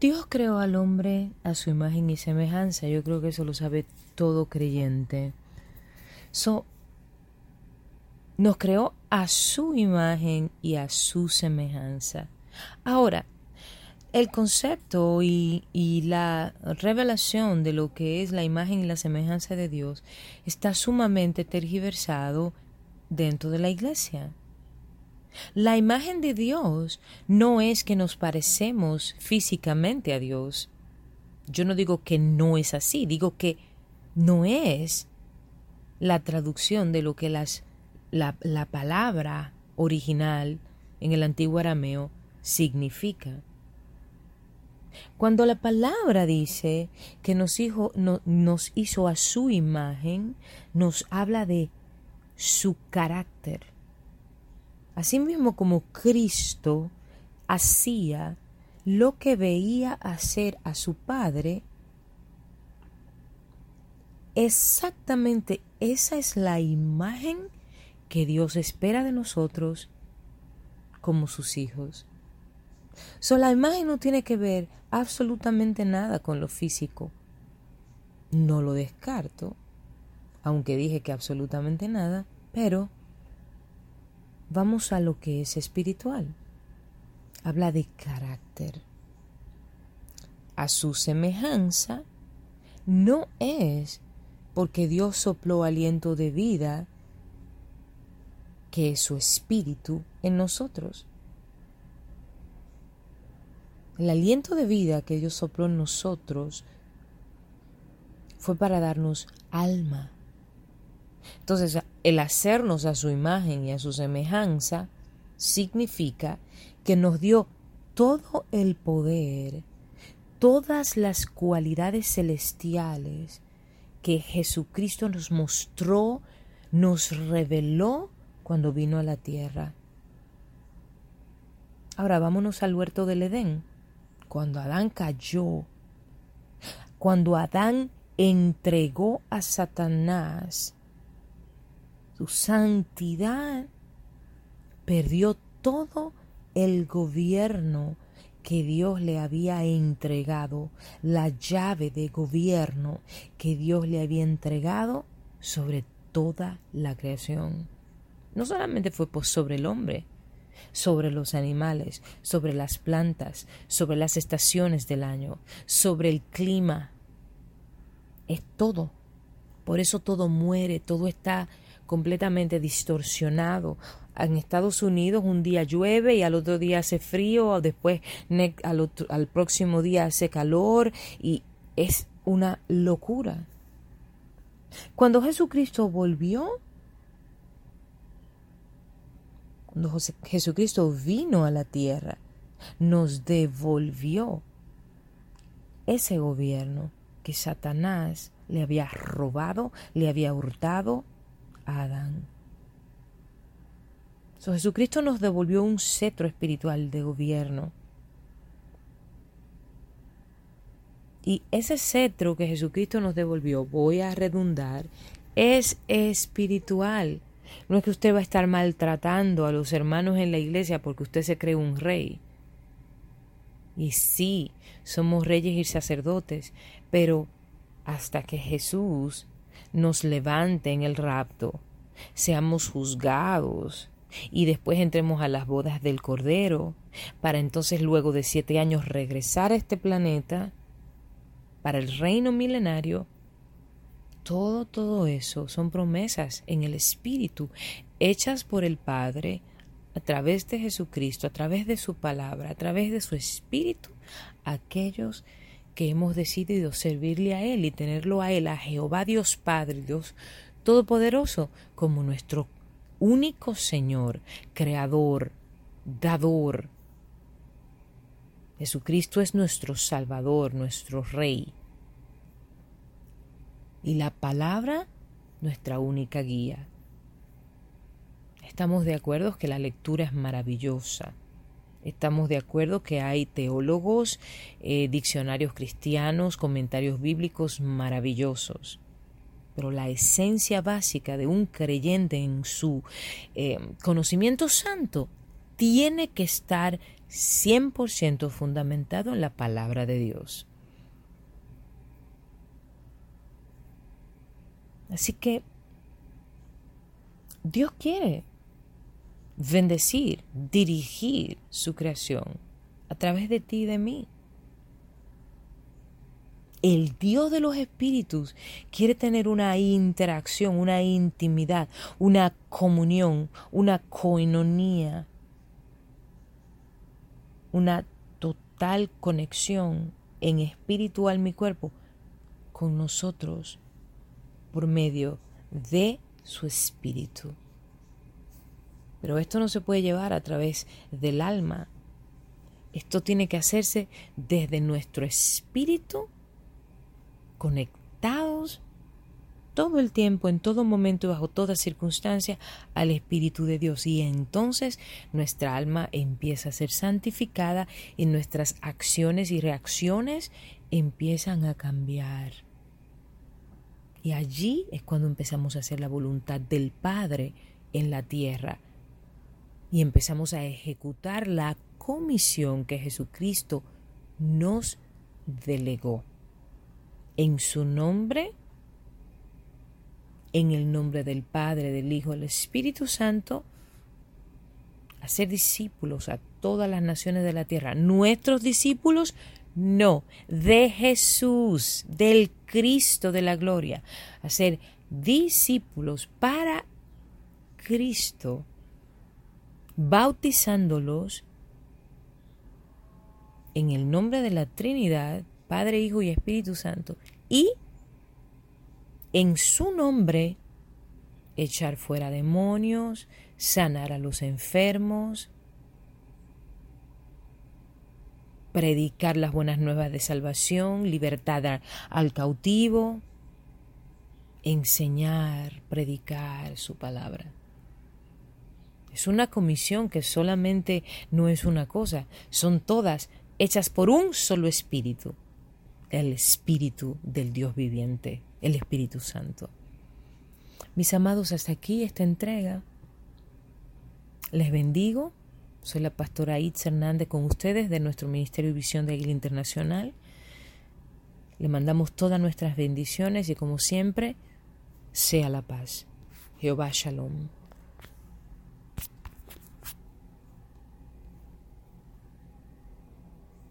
Dios creó al hombre a su imagen y semejanza. Yo creo que eso lo sabe todo creyente. So, nos creó a su imagen y a su semejanza. Ahora, el concepto y, y, la revelación de lo que es la imagen y la semejanza de Dios está sumamente tergiversado dentro de la iglesia. La imagen de Dios no es que nos parecemos físicamente a Dios. Yo no digo que no es así, digo que no es la traducción de lo que las, la, la palabra original en el antiguo arameo significa. Cuando la palabra dice que nos hizo a su imagen, nos habla de su carácter. Asimismo como Cristo hacía lo que veía hacer a su Padre, exactamente esa es la imagen que Dios espera de nosotros como sus hijos. So, la imagen no tiene que ver absolutamente nada con lo físico. No lo descarto, aunque dije que absolutamente nada, pero vamos a lo que es espiritual. Habla de carácter. A su semejanza no es porque Dios sopló aliento de vida, que es su espíritu en nosotros. El aliento de vida que Dios sopló en nosotros fue para darnos alma. Entonces, el hacernos a su imagen y a su semejanza significa que nos dio todo el poder, todas las cualidades celestiales que Jesucristo nos mostró, nos reveló cuando vino a la tierra. Ahora vámonos al huerto del Edén cuando Adán cayó, cuando Adán entregó a Satanás su santidad, perdió todo el gobierno que Dios le había entregado, la llave de gobierno que Dios le había entregado sobre toda la creación. No solamente fue sobre el hombre, sobre los animales, sobre las plantas, sobre las estaciones del año, sobre el clima. Es todo. Por eso todo muere, todo está completamente distorsionado. En Estados Unidos un día llueve y al otro día hace frío, después al, al próximo día hace calor y es una locura. Cuando Jesucristo volvió, cuando Jesucristo vino a la tierra, nos devolvió ese gobierno que Satanás le había robado, le había hurtado Adán. Jesucristo nos devolvió un cetro espiritual de gobierno. Y ese cetro que Jesucristo nos devolvió, voy a redundar, es espiritual. No es que usted va a estar maltratando a los hermanos en la iglesia porque usted se cree un rey. Y sí, somos reyes y sacerdotes, pero hasta que Jesús nos levante en el rapto, seamos juzgados y después entremos a las bodas del Cordero, para entonces luego de siete años regresar a este planeta para el reino milenario. Todo, todo eso son promesas en el Espíritu, hechas por el Padre a través de Jesucristo, a través de su palabra, a través de su Espíritu, aquellos que hemos decidido servirle a Él y tenerlo a Él, a Jehová Dios Padre, Dios Todopoderoso, como nuestro único Señor, Creador, Dador. Jesucristo es nuestro Salvador, nuestro Rey y la palabra nuestra única guía. Estamos de acuerdo que la lectura es maravillosa. Estamos de acuerdo que hay teólogos, eh, diccionarios cristianos, comentarios bíblicos maravillosos. Pero la esencia básica de un creyente en su eh, conocimiento santo tiene que estar 100% fundamentado en la palabra de Dios. Así que Dios quiere bendecir, dirigir su creación a través de ti y de mí. El Dios de los espíritus quiere tener una interacción, una intimidad, una comunión, una coinonía, una total conexión en espiritual mi cuerpo con nosotros por medio de su espíritu. Pero esto no se puede llevar a través del alma. Esto tiene que hacerse desde nuestro espíritu, conectados todo el tiempo, en todo momento y bajo toda circunstancia al Espíritu de Dios. Y entonces nuestra alma empieza a ser santificada y nuestras acciones y reacciones empiezan a cambiar. Y allí es cuando empezamos a hacer la voluntad del Padre en la tierra y empezamos a ejecutar la comisión que Jesucristo nos delegó. En su nombre, en el nombre del Padre, del Hijo, del Espíritu Santo, hacer discípulos a todas las naciones de la tierra. Nuestros discípulos, no, de Jesús, del Cristo de la gloria. Hacer discípulos para Cristo bautizándolos en el nombre de la Trinidad, Padre, Hijo y Espíritu Santo, y en su nombre echar fuera demonios, sanar a los enfermos, predicar las buenas nuevas de salvación, libertad al cautivo, enseñar, predicar su palabra. Es una comisión que solamente no es una cosa, son todas hechas por un solo espíritu, el espíritu del Dios viviente, el Espíritu Santo. Mis amados, hasta aquí esta entrega. Les bendigo. Soy la pastora Itz Hernández con ustedes de nuestro Ministerio de Visión de Águila Internacional. Le mandamos todas nuestras bendiciones y como siempre, sea la paz. Jehová Shalom.